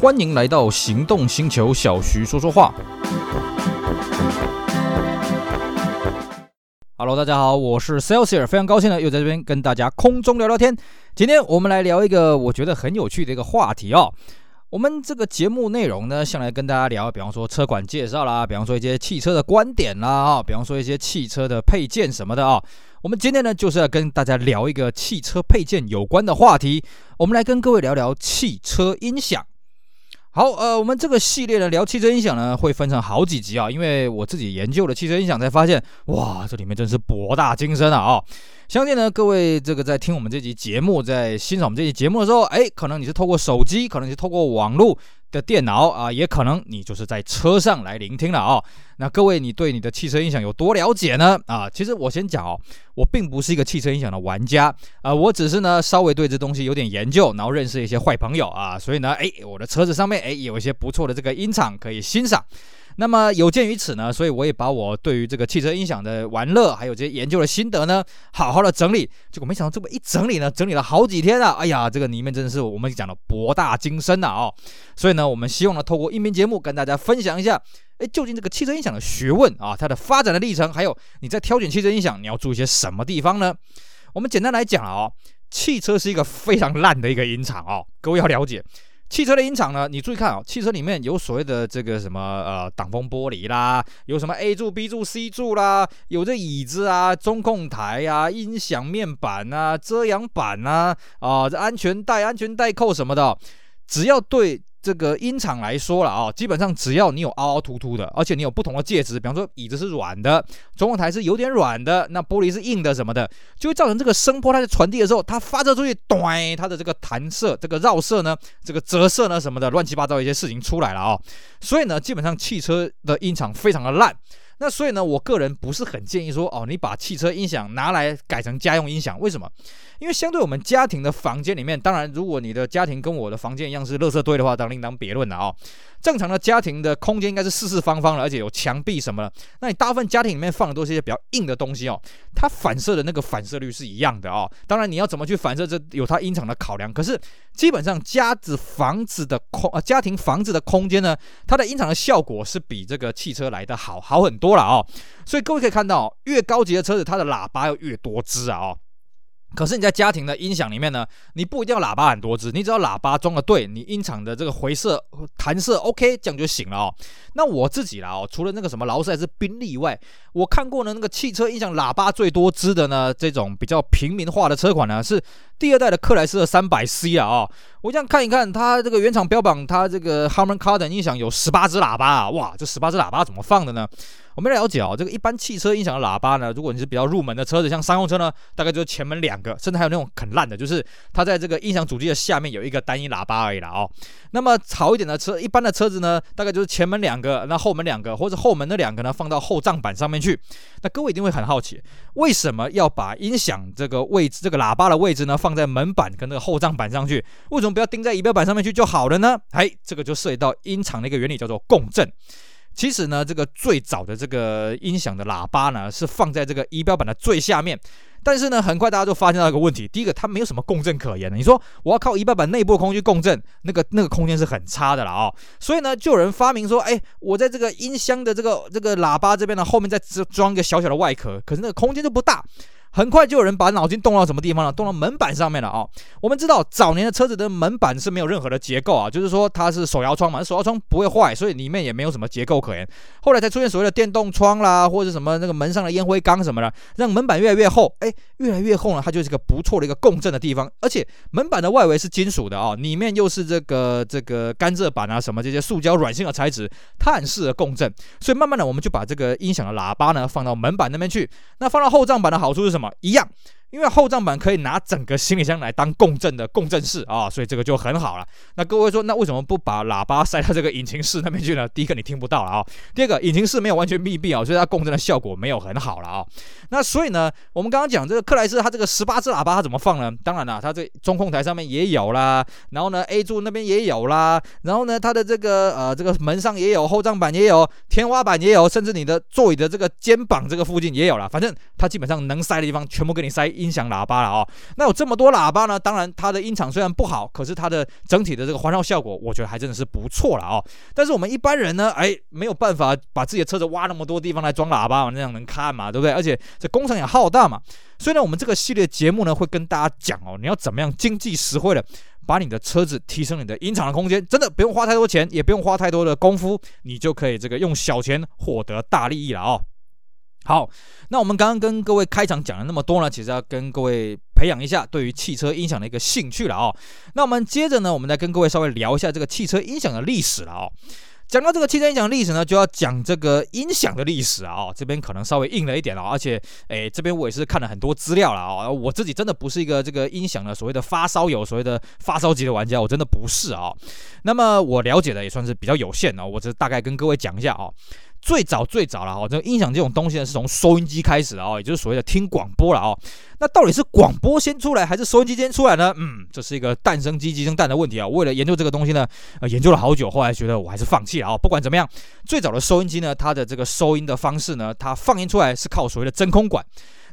欢迎来到行动星球，小徐说说话。Hello，大家好，我是 Celsius，非常高兴呢又在这边跟大家空中聊聊天。今天我们来聊一个我觉得很有趣的一个话题哦。我们这个节目内容呢，向来跟大家聊，比方说车款介绍啦，比方说一些汽车的观点啦，啊，比方说一些汽车的配件什么的啊。我们今天呢，就是要跟大家聊一个汽车配件有关的话题。我们来跟各位聊聊汽车音响。好，呃，我们这个系列呢，聊汽车音响呢，会分成好几集啊，因为我自己研究了汽车音响，才发现，哇，这里面真是博大精深啊，啊。相信呢，各位这个在听我们这集节目，在欣赏我们这集节目的时候，哎，可能你是透过手机，可能你是透过网络的电脑啊，也可能你就是在车上来聆听了啊。那各位，你对你的汽车音响有多了解呢？啊，其实我先讲哦，我并不是一个汽车音响的玩家啊，我只是呢稍微对这东西有点研究，然后认识一些坏朋友啊，所以呢，哎，我的车子上面哎有一些不错的这个音场可以欣赏。那么有鉴于此呢，所以我也把我对于这个汽车音响的玩乐，还有这些研究的心得呢，好好的整理。结果没想到这么一整理呢，整理了好几天啊！哎呀，这个里面真的是我们讲的博大精深呐啊、哦！所以呢，我们希望呢，透过音频节目跟大家分享一下，哎，究竟这个汽车音响的学问啊，它的发展的历程，还有你在挑选汽车音响，你要注意些什么地方呢？我们简单来讲啊、汽车是一个非常烂的一个音场哦，各位要了解。汽车的音场呢，你注意看啊、哦，汽车里面有所谓的这个什么呃挡风玻璃啦，有什么 A 柱、B 柱、C 柱啦，有这椅子啊、中控台啊、音响面板啊、遮阳板啊，啊这安全带、安全带扣什么的，只要对。这个音场来说了啊，基本上只要你有凹凹凸凸的，而且你有不同的介质，比方说椅子是软的，中控台是有点软的，那玻璃是硬的什么的，就会造成这个声波它在传递的时候，它发射出去，咚，它的这个弹射、这个绕射呢，这个折射呢什么的，乱七八糟一些事情出来了啊。所以呢，基本上汽车的音场非常的烂。那所以呢，我个人不是很建议说哦，你把汽车音响拿来改成家用音响，为什么？因为相对我们家庭的房间里面，当然如果你的家庭跟我的房间一样是垃圾堆的话，当另当别论了啊。正常的家庭的空间应该是四四方方的，而且有墙壁什么的。那你大部分家庭里面放的都是一些比较硬的东西哦，它反射的那个反射率是一样的哦。当然你要怎么去反射，这有它音场的考量。可是基本上家子房子的空啊，家庭房子的空间呢，它的音场的效果是比这个汽车来的好好很多了哦。所以各位可以看到，越高级的车子，它的喇叭要越多支啊哦。可是你在家庭的音响里面呢，你不一定要喇叭很多支，你只要喇叭装的对，你音场的这个回射、弹射 OK，这样就行了哦。那我自己啦哦，除了那个什么劳斯莱斯宾利以外，我看过呢那个汽车音响喇叭最多支的呢，这种比较平民化的车款呢，是第二代的克莱斯勒三百 C 啊哦。我这样看一看，它这个原厂标榜它这个 Harman Kardon 音响有十八只喇叭啊，哇，这十八只喇叭怎么放的呢？我们了解哦，这个一般汽车音响的喇叭呢，如果你是比较入门的车子，像商用车呢，大概就是前门两个，甚至还有那种很烂的，就是它在这个音响主机的下面有一个单一喇叭而已啦哦。那么好一点的车，一般的车子呢，大概就是前门两个，那后门两个，或者后门那两个呢，放到后账板上面去。那各位一定会很好奇，为什么要把音响这个位置，这个喇叭的位置呢，放放在门板跟那个后帐板上去？为什么不要钉在仪表板上面去就好了呢？哎，这个就涉及到音场的一个原理，叫做共振。其实呢，这个最早的这个音响的喇叭呢，是放在这个仪表板的最下面。但是呢，很快大家就发现到一个问题：第一个，它没有什么共振可言的。你说我要靠仪表板内部的空气共振，那个那个空间是很差的了啊、哦。所以呢，就有人发明说：哎，我在这个音箱的这个这个喇叭这边呢，后面再装一个小小的外壳，可是那个空间就不大。很快就有人把脑筋动到什么地方了？动到门板上面了啊、我们知道早年的车子的门板是没有任何的结构啊，就是说它是手摇窗嘛，手摇窗不会坏，所以里面也没有什么结构可言。后来才出现所谓的电动窗啦，或者什么那个门上的烟灰缸什么的，让门板越来越厚。哎，越来越厚呢，它就是一个不错的一个共振的地方。而且门板的外围是金属的啊、里面又是这个这个甘蔗板啊什么这些塑胶软性的材质，它很适合共振。所以慢慢的，我们就把这个音响的喇叭呢放到门板那边去。那放到后帐板的好处是什么？一样。因为后账板可以拿整个行李箱来当共振的共振室啊，所以这个就很好了。那各位说，那为什么不把喇叭塞到这个引擎室那边去呢？第一个你听不到了啊，第二个引擎室没有完全密闭啊，所以它共振的效果没有很好了啊。那所以呢，我们刚刚讲这个克莱斯它这个十八支喇叭它怎么放呢？当然了，它这中控台上面也有啦，然后呢 A 柱那边也有啦，然后呢它的这个呃这个门上也有，后账板也有，天花板也有，甚至你的座椅的这个肩膀这个附近也有了。反正它基本上能塞的地方全部给你塞。音响喇叭了哦。那有这么多喇叭呢，当然它的音场虽然不好，可是它的整体的这个环绕效果，我觉得还真的是不错了哦。但是我们一般人呢，哎，没有办法把自己的车子挖那么多地方来装喇叭，那样能看嘛，对不对？而且这工程也浩大嘛。所以呢，我们这个系列节目呢，会跟大家讲哦，你要怎么样经济实惠的把你的车子提升你的音场的空间，真的不用花太多钱，也不用花太多的功夫，你就可以这个用小钱获得大利益了哦。好，那我们刚刚跟各位开场讲了那么多呢，其实要跟各位培养一下对于汽车音响的一个兴趣了哦。那我们接着呢，我们再跟各位稍微聊一下这个汽车音响的历史了哦。讲到这个汽车音响历史呢，就要讲这个音响的历史啊、哦，这边可能稍微硬了一点了，而且，诶，这边我也是看了很多资料了啊、哦，我自己真的不是一个这个音响的所谓的发烧友，所谓的发烧级的玩家，我真的不是啊、那么我了解的也算是比较有限啊、哦，我这大概跟各位讲一下啊、哦。最早最早了哈，这个音响这种东西呢，是从收音机开始的哦，也就是所谓的听广播了哦。那到底是广播先出来，还是收音机先出来呢？嗯，这是一个蛋生鸡，鸡生蛋的问题啊。为了研究这个东西呢，呃，研究了好久，后来觉得我还是放弃了啊。不管怎么样，最早的收音机呢，它的这个收音的方式呢，它放音出来是靠所谓的真空管。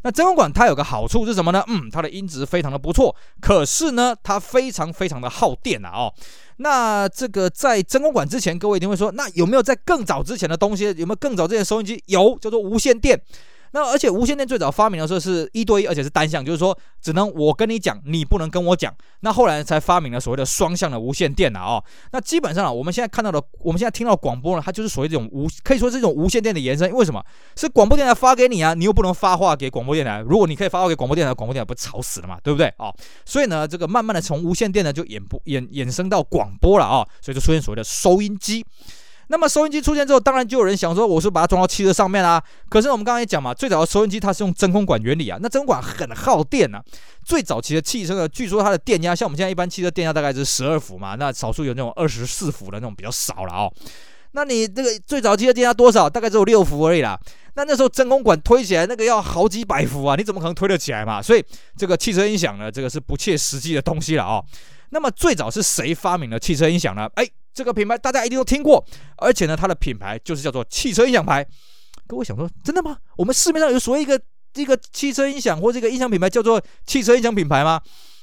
那真空管它有个好处是什么呢？嗯，它的音质非常的不错，可是呢，它非常非常的耗电啊哦。那这个在真空管之前，各位一定会说，那有没有在更早之前的东西？有没有更早之前收音机？有，叫做无线电。那而且无线电最早发明的时候是一对一，而且是单向，就是说只能我跟你讲，你不能跟我讲。那后来才发明了所谓的双向的无线电啊。那基本上啊，我们现在看到的，我们现在听到广播呢，它就是属于这种无，可以说是这种无线电的延伸。为什么？是广播电台发给你啊，你又不能发话给广播电台。如果你可以发话给广播电台，广播电台不吵死了嘛，对不对？哦，所以呢，这个慢慢的从无线电呢就演播衍衍生到广播了啊、所以就出现所谓的收音机。那么收音机出现之后，当然就有人想说，我是把它装到汽车上面啦、啊。可是我们刚刚也讲嘛，最早的收音机它是用真空管原理啊，那真空管很耗电啊。最早期的汽车呢，据说它的电压，像我们现在一般汽车电压大概是十二伏嘛，那少数有那种二十四伏的那种比较少了哦。那你这个最早期的电压多少？大概只有六伏而已啦。那那时候真空管推起来那个要好几百伏啊，你怎么可能推得起来嘛？所以这个汽车音响呢，这个是不切实际的东西了哦。那么最早是谁发明了汽车音响呢？哎。这个品牌大家一定都听过，而且呢，它的品牌就是叫做汽车音响牌。各位想说，真的吗？我们市面上有所谓一个一个汽车音响或这个音响品牌叫做汽车音响品牌吗？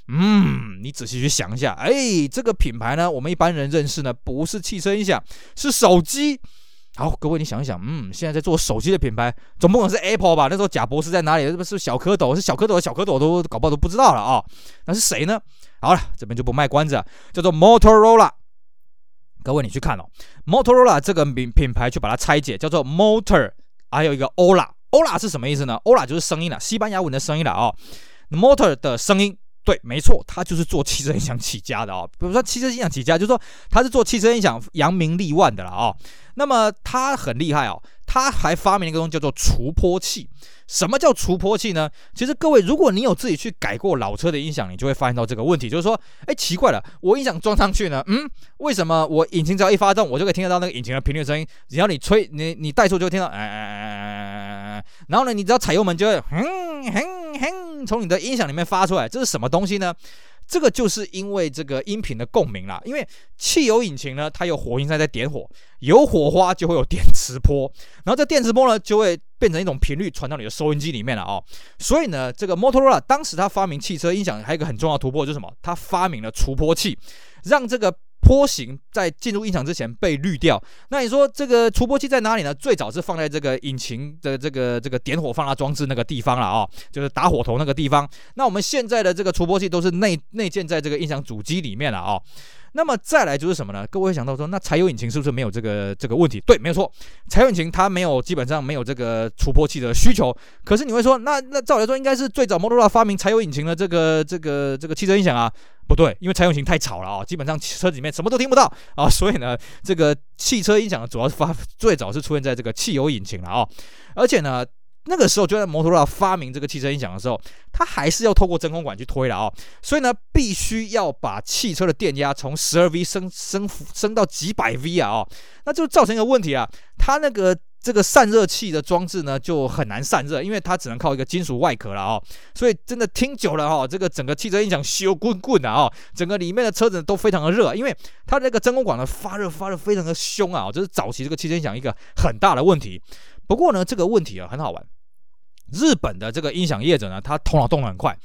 嗯，你仔细去想一下，哎，这个品牌呢，我们一般人认识呢，不是汽车音响，是手机。好，各位你想一想，嗯，现在在做手机的品牌，总不可能是 Apple 吧？那时候贾博士在哪里？是不是小蝌蚪？是小蝌蚪小蝌蚪都搞不好都不知道了啊、那是谁呢？好了，这边就不卖关子了，叫做 Motorola。各位，你去看哦，Motorola 这个品品牌，去把它拆解，叫做 Motor，还有一个 Ola，Ola 是什么意思呢？Ola 就是声音了，西班牙文的声音了哦。Motor 的声音，对，没错，它就是做汽车音响起家的哦。比如说汽车音响起家，就是说它是做汽车音响扬名立万的了哦。那么它很厉害哦，它还发明了一个东西叫做除波器。什么叫除波器呢？其实各位，如果你有自己去改过老车的音响，你就会发现到这个问题，就是说，哎，奇怪了，我音响装上去呢，嗯，为什么我引擎只要一发动，我就可以听得到那个引擎的频率声音？只要你吹，你你怠速就会听到，哎哎哎哎哎哎，然后呢，你只要踩油门就会，哼哼哼，从你的音响里面发出来，这是什么东西呢？这个就是因为这个音频的共鸣啦，因为汽油引擎呢，它有火星塞在点火，有火花就会有电磁波，然后这电磁波呢就会变成一种频率传到你的收音机里面了哦。所以呢，这个 Motorola 当时它发明汽车音响还有一个很重要的突破就是什么？它发明了除波器，让这个。波形在进入音响之前被滤掉。那你说这个除波器在哪里呢？最早是放在这个引擎的这个这个点火放大装置那个地方了啊、就是打火头那个地方。那我们现在的这个除波器都是内内建在这个音响主机里面了啊、那么再来就是什么呢？各位会想到说，那柴油引擎是不是没有这个这个问题？对，没有错，柴油引擎它没有，基本上没有这个除波器的需求。可是你会说，那那照理来说，应该是最早摩托罗拉发明柴油引擎的这个这个这个汽车音响啊？不对，因为柴油型太吵了啊，基本上车子里面什么都听不到啊，所以呢，这个汽车音响主要是发最早是出现在这个汽油引擎了啊，而且呢。那个时候就在摩托罗拉发明这个汽车音响的时候，它还是要透过真空管去推了哦，所以呢，必须要把汽车的电压从十二 V 升升升到几百 V 啊哦，那就造成一个问题啊，它那个这个散热器的装置呢就很难散热，因为它只能靠一个金属外壳了哦，所以真的听久了哈，这个整个汽车音响烧滚滚的啊，整个里面的车子都非常的热，因为它那个真空管呢发热发热非常的凶啊，这是早期这个汽车音响一个很大的问题。不过呢，这个问题啊很好玩。日本的这个音响业者呢，他头脑动得很快。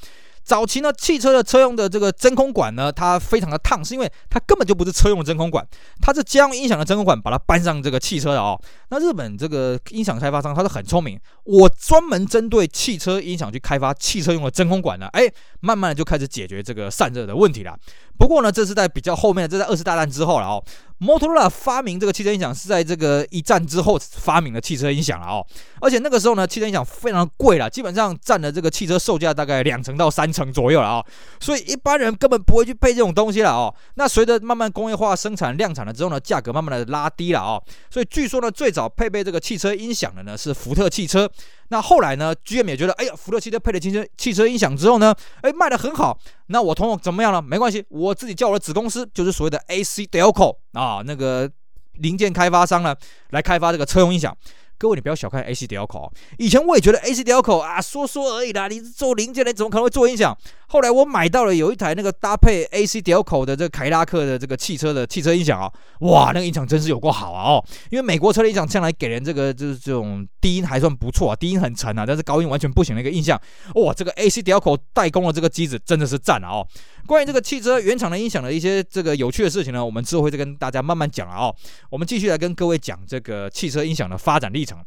早期呢，汽车的车用的这个真空管呢，它非常的烫，是因为它根本就不是车用的真空管，它是家用音响的真空管，把它搬上这个汽车的哦。那日本这个音响开发商，他是很聪明，我专门针对汽车音响去开发汽车用的真空管呢，哎，慢慢的就开始解决这个散热的问题了。不过呢，这是在比较后面，这在二次大战之后了哦。摩托罗拉发明这个汽车音响是在这个一战之后发明的汽车音响了哦，而且那个时候呢，汽车音响非常贵了，基本上占了这个汽车售价大概两成到三成左右了啊，所以一般人根本不会去配这种东西了哦。那随着慢慢工业化生产量产了之后呢，价格慢慢的拉低了哦，所以据说呢，最早配备这个汽车音响的呢是福特汽车。那后来呢，GM 也觉得，哎呀，福特汽车配了汽车汽车音响之后呢，哎，卖得很好。那我通过怎么样呢？没关系，我自己叫我的子公司，就是所谓的 AC Delco 啊，那个零件开发商呢，来开发这个车用音响。各位，你不要小看 AC Delco，以前我也觉得 AC Delco 啊，说说而已啦。你是做零件的，怎么可能会做音响？后来我买到了有一台那个搭配 AC Delco 的这个凯迪拉克的这个汽车的汽车音响啊，哇，那个音响真是有够好啊！哦，因为美国车的音响向来给人这个就是这种低音还算不错啊，低音很沉啊，但是高音完全不行的一个印象。哇，这个 AC Delco 代工的这个机子真的是赞啊！哦，关于这个汽车原厂的音响的一些这个有趣的事情呢，我们之后会再跟大家慢慢讲了哦。我们继续来跟各位讲这个汽车音响的发展历程。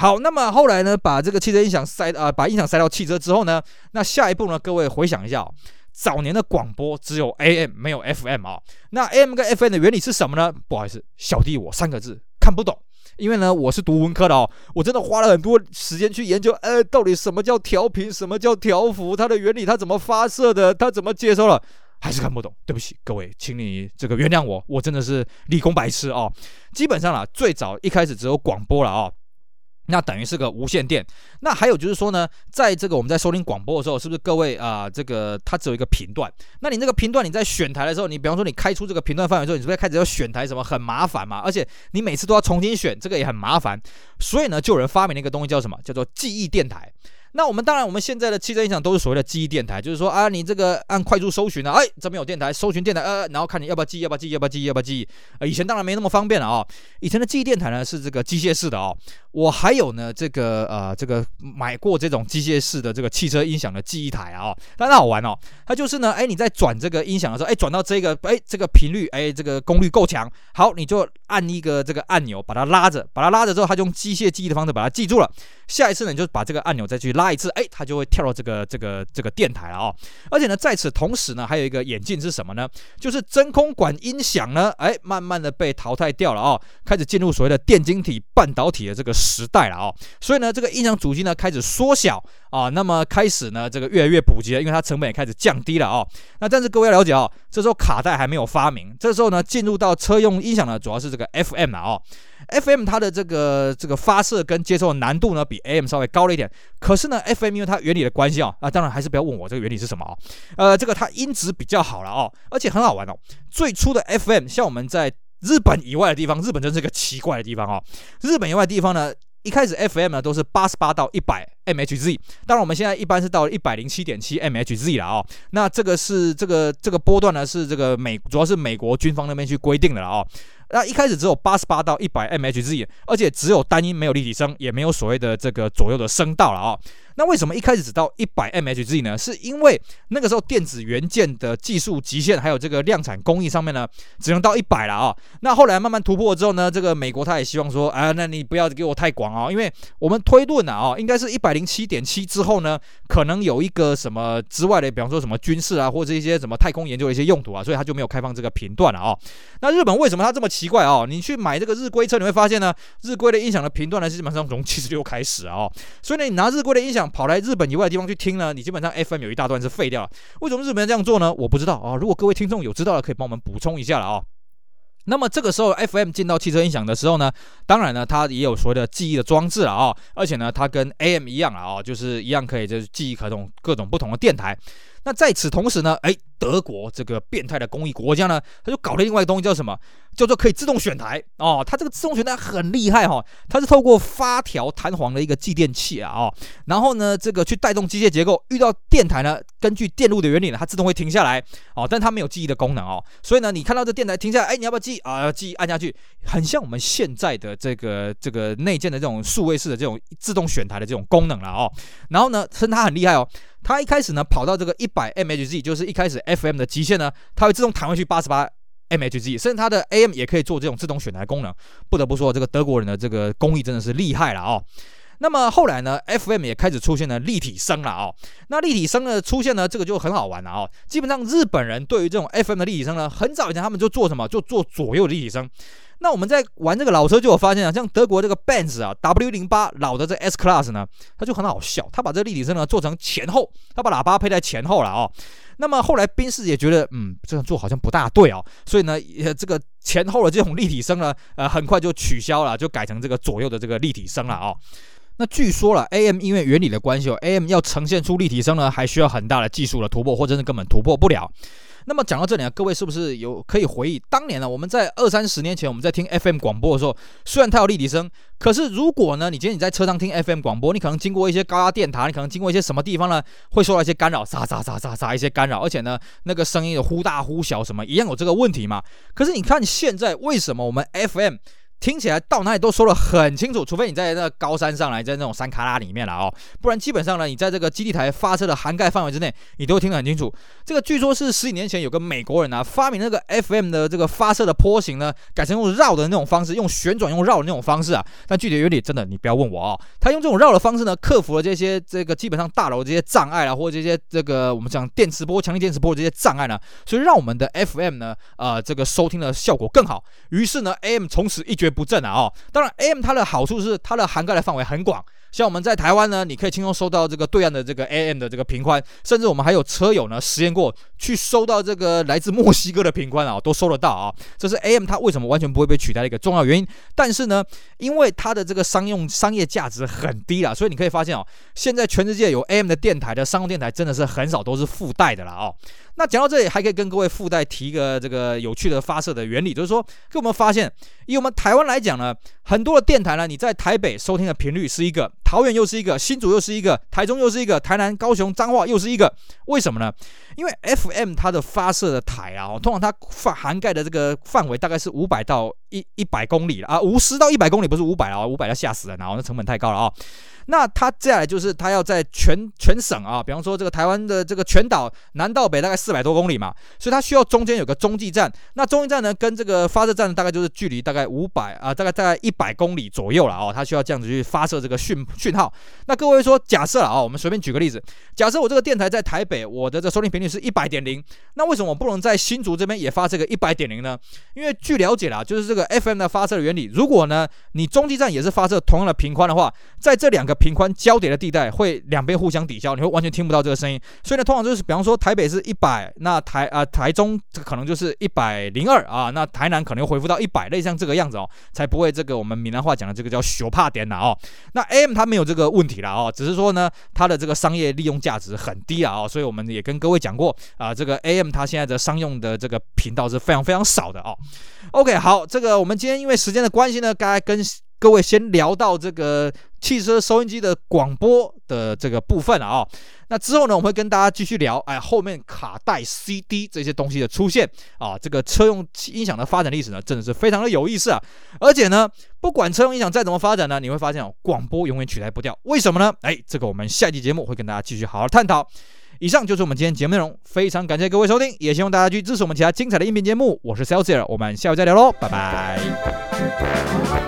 好，那么后来呢，把这个汽车音响塞啊、把音响塞到汽车之后呢，那下一步呢，各位回想一下，早年的广播只有 AM 没有 FM 啊，那 AM 跟 FM 的原理是什么呢？不好意思，小弟我三个字看不懂，因为呢我是读文科的哦，我真的花了很多时间去研究，呃，到底什么叫调频，什么叫调幅，它的原理，它怎么发射的，它怎么接收了，还是看不懂。对不起各位，请你这个原谅我，我真的是理工白痴哦。基本上啊，最早一开始只有广播了哦。那等于是个无线电。那还有就是说呢，在这个我们在收听广播的时候，是不是各位啊、这个它只有一个频段？那你那个频段你在选台的时候，你比方说你开出这个频段范围之后，你是不是开始要选台什么很麻烦嘛？而且你每次都要重新选，这个也很麻烦。所以呢，就有人发明了一个东西叫什么？叫做记忆电台。那我们当然，我们现在的汽车音响都是所谓的记忆电台，就是说啊，你这个按快速搜寻啊，哎，这边有电台，搜寻电台，呃，然后看你要不要记，要不要记，要不要记，要不要记。呃，以前当然没那么方便了啊、以前的记忆电台呢是这个机械式的哦。我还有呢，这个呃，这个买过这种机械式的这个汽车音响的记忆台啊、哦，但是好玩哦。它就是呢，哎，你在转这个音响的时候，哎，转到这个，哎，这个频率，哎，这个功率够强，好，你就按一个这个按钮，把它拉着，把它拉着之后，它就用机械记忆的方式把它记住了。下一次呢，你就把这个按钮再去拉一次，哎，它就会跳到这个这个这个电台了哦。而且呢，在此同时呢，还有一个眼镜是什么呢？就是真空管音响呢，哎，慢慢的被淘汰掉了哦，开始进入所谓的电晶体半导体的这个时代了哦。所以呢，这个音响主机呢开始缩小啊，那么开始呢，这个越来越普及了，因为它成本也开始降低了哦。那但是各位要了解哦，这时候卡带还没有发明，这时候呢，进入到车用音响呢，主要是这个 FM 了哦。FM 它的这个这个发射跟接收的难度呢，比 AM 稍微高了一点。可是呢，FM 因为它原理的关系啊，啊，当然还是不要问我这个原理是什么啊。呃，这个它音质比较好了哦，而且很好玩哦。最初的 FM，像我们在日本以外的地方，日本真是个奇怪的地方哦。日本以外的地方呢，一开始 FM 呢都是八十八到一百 MHz，当然我们现在一般是到一百零七点七 MHz 了哦。那这个是这个这个波段呢是这个美主要是美国军方那边去规定的了哦。那一开始只有八十八到一百 MHz，而且只有单音，没有立体声，也没有所谓的这个左右的声道了啊、哦。那为什么一开始只到一百 MHz 呢？是因为那个时候电子元件的技术极限，还有这个量产工艺上面呢，只能到一百了啊。那后来慢慢突破之后呢，这个美国他也希望说，啊，那你不要给我太广啊，因为我们推论啊，哦，应该是一百零七点七之后呢，可能有一个什么之外的，比方说什么军事啊，或者一些什么太空研究的一些用途啊，所以他就没有开放这个频段了啊。那日本为什么他这么奇怪啊？你去买这个日规车，你会发现呢，日规的音响的频段呢，基本上从七十六开始啊。所以呢，你拿日规的音响。跑来日本以外的地方去听呢，你基本上 FM 有一大段是废掉了。为什么日本人这样做呢？我不知道啊。如果各位听众有知道的，可以帮我们补充一下了啊。那么这个时候 FM 进到汽车音响的时候呢，当然呢，它也有所谓的记忆的装置了啊。而且呢，它跟 AM 一样了啊，就是一样可以就是记忆各种各种不同的电台。那在此同时呢，哎，德国这个变态的工艺国家呢，他就搞了另外一个东西叫什么？叫做可以自动选台哦。它这个自动选台很厉害哈、哦，它是透过发条弹簧的一个继电器啊哦，然后呢这个去带动机械结构，遇到电台呢，根据电路的原理呢，它自动会停下来哦，但它没有记忆的功能哦，所以呢你看到这电台停下来，哎，你要不要记啊？要记，按下去，很像我们现在的这个这个内建的这种数位式的这种自动选台的这种功能了哦。然后呢，称它很厉害哦。它一开始呢，跑到这个一百 MHz，就是一开始 FM 的极限呢，它会自动弹回去八十八 MHz，甚至它的 AM 也可以做这种自动选台功能。不得不说，这个德国人的这个工艺真的是厉害了哦。那么后来呢，FM 也开始出现了立体声了哦。那立体声的出现呢，这个就很好玩了哦。基本上日本人对于这种 FM 的立体声呢，很早以前他们就做什么，就做左右立体声。那我们在玩这个老车，就有发现啊，像德国这个 Benz 啊，W 零八老的这 S Class 呢，它就很好笑，它把这个立体声呢做成前后，它把喇叭配在前后了哦。那么后来宾士也觉得，嗯，这样做好像不大对哦，所以呢，这个前后的这种立体声呢，呃，很快就取消了，就改成这个左右的这个立体声了哦。那据说了，AM 因为原理的关系哦，AM 要呈现出立体声呢，还需要很大的技术的突破，或者是根本突破不了。那么讲到这里啊，各位是不是有可以回忆当年呢？我们在二三十年前，我们在听 FM 广播的时候，虽然它有立体声，可是如果呢，你今天你在车上听 FM 广播，你可能经过一些高压电塔，你可能经过一些什么地方呢，会受到一些干扰，沙沙沙沙沙一些干扰，而且呢，那个声音有忽大忽小，什么一样有这个问题嘛？可是你看现在为什么我们 FM？听起来到哪里都说得很清楚，除非你在那高山上来，在那种山卡拉里面了哦，不然基本上呢，你在这个基地台发射的涵盖范围之内，你都会听得很清楚。这个据说是十几年前有个美国人啊，发明那个 FM 的这个发射的波形呢，改成用绕的那种方式，用旋转用绕的那种方式啊。但具体原理真的你不要问我哦，他用这种绕的方式呢，克服了这些这个基本上大楼这些障碍啦，或者这些这个我们讲电磁波、强力电磁波这些障碍呢，所以让我们的 FM 呢，呃，这个收听的效果更好。于是呢，AM 从此一蹶不振啊！哦，当然，AM 它的好处是它的涵盖的范围很广。像我们在台湾呢，你可以轻松收到这个对岸的这个 AM 的这个频宽，甚至我们还有车友呢实验过去收到这个来自墨西哥的频宽啊，都收得到啊。这是 AM 它为什么完全不会被取代的一个重要原因。但是呢，因为它的这个商用商业价值很低了，所以你可以发现哦，现在全世界有 AM 的电台的商用电台真的是很少都是附带的了哦。那讲到这里，还可以跟各位附带提一个这个有趣的发射的原理，就是说，给我们发现，以我们台湾来讲呢，很多的电台呢，你在台北收听的频率是一个，桃园又是一个，新竹又是一个，台中又是一个，台南、高雄、彰化又是一个，为什么呢？因为 FM 它的发射的台啊，通常它范涵盖的这个范围大概是五百到一一百公里了啊，五十到一百公里不是五百啊，五百要吓死人啊，那成本太高了啊。那它接下来就是它要在全全省啊，比方说这个台湾的这个全岛南到北大概四百多公里嘛，所以它需要中间有个中继站。那中继站呢，跟这个发射站大概就是距离大概五百啊，大概大概一百公里左右了哦。它需要这样子去发射这个讯讯号。那各位说，假设啊，我们随便举个例子，假设我这个电台在台北，我的这收听频率是一百点零，那为什么我不能在新竹这边也发这个一百点零呢？因为据了解啦，就是这个 FM 的发射原理，如果呢你中继站也是发射同样的频宽的话，在这两个频宽交叠的地带会两边互相抵消，你会完全听不到这个声音。所以呢，通常就是比方说台北是一百，那台啊、台中这可能就是一百零二啊，那台南可能又恢复到一百，类像这个样子哦，才不会这个我们闽南话讲的这个叫熊怕点呐哦。那 AM 它没有这个问题了啊，只是说呢它的这个商业利用价值很低啊，所以我们也跟各位讲过啊，这个 AM 它现在的商用的这个频道是非常非常少的哦。OK，好，这个我们今天因为时间的关系呢，该跟。各位先聊到这个汽车收音机的广播的这个部分啊，那之后呢，我们会跟大家继续聊，哎，后面卡带、CD 这些东西的出现啊，这个车用音响的发展历史呢，真的是非常的有意思啊。而且呢，不管车用音响再怎么发展呢，你会发现哦，广播永远取代不掉。为什么呢？哎，这个我们下期节目会跟大家继续好好探讨。以上就是我们今天节目内容，非常感谢各位收听，也希望大家去支持我们其他精彩的音频节目。我是 Celsius，我们下回再聊喽，拜拜。